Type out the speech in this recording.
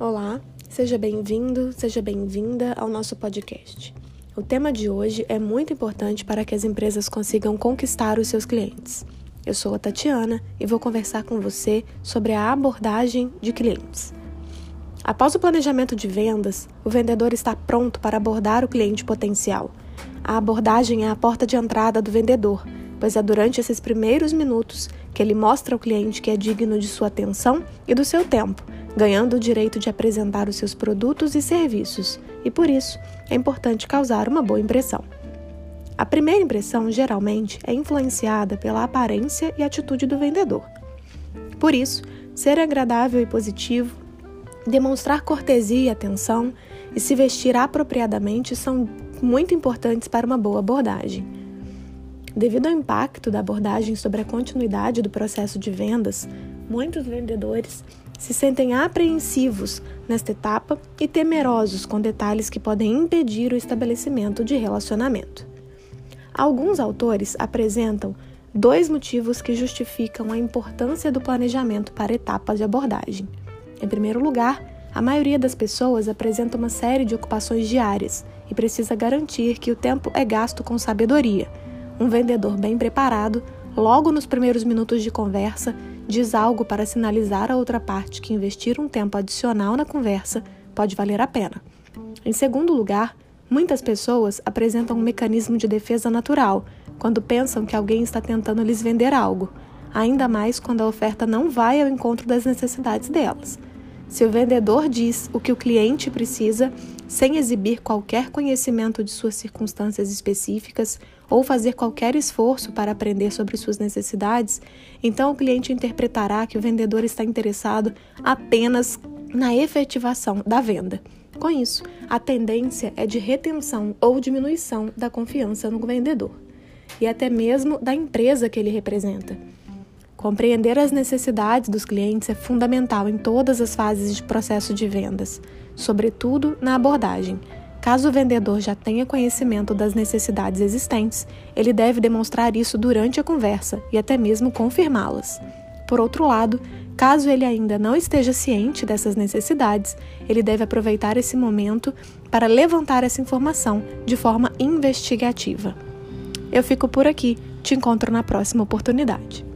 Olá, seja bem-vindo, seja bem-vinda ao nosso podcast. O tema de hoje é muito importante para que as empresas consigam conquistar os seus clientes. Eu sou a Tatiana e vou conversar com você sobre a abordagem de clientes. Após o planejamento de vendas, o vendedor está pronto para abordar o cliente potencial. A abordagem é a porta de entrada do vendedor, pois é durante esses primeiros minutos que ele mostra ao cliente que é digno de sua atenção e do seu tempo ganhando o direito de apresentar os seus produtos e serviços, e por isso é importante causar uma boa impressão. A primeira impressão, geralmente, é influenciada pela aparência e atitude do vendedor. Por isso, ser agradável e positivo, demonstrar cortesia e atenção e se vestir apropriadamente são muito importantes para uma boa abordagem. Devido ao impacto da abordagem sobre a continuidade do processo de vendas, muitos vendedores se sentem apreensivos nesta etapa e temerosos com detalhes que podem impedir o estabelecimento de relacionamento. Alguns autores apresentam dois motivos que justificam a importância do planejamento para etapas de abordagem. Em primeiro lugar, a maioria das pessoas apresenta uma série de ocupações diárias e precisa garantir que o tempo é gasto com sabedoria. Um vendedor bem preparado, logo nos primeiros minutos de conversa, diz algo para sinalizar a outra parte que investir um tempo adicional na conversa pode valer a pena. Em segundo lugar, muitas pessoas apresentam um mecanismo de defesa natural quando pensam que alguém está tentando lhes vender algo, ainda mais quando a oferta não vai ao encontro das necessidades delas. Se o vendedor diz o que o cliente precisa, sem exibir qualquer conhecimento de suas circunstâncias específicas ou fazer qualquer esforço para aprender sobre suas necessidades, então o cliente interpretará que o vendedor está interessado apenas na efetivação da venda. Com isso, a tendência é de retenção ou diminuição da confiança no vendedor e até mesmo da empresa que ele representa. Compreender as necessidades dos clientes é fundamental em todas as fases de processo de vendas, sobretudo na abordagem. Caso o vendedor já tenha conhecimento das necessidades existentes, ele deve demonstrar isso durante a conversa e até mesmo confirmá-las. Por outro lado, caso ele ainda não esteja ciente dessas necessidades, ele deve aproveitar esse momento para levantar essa informação de forma investigativa. Eu fico por aqui, te encontro na próxima oportunidade.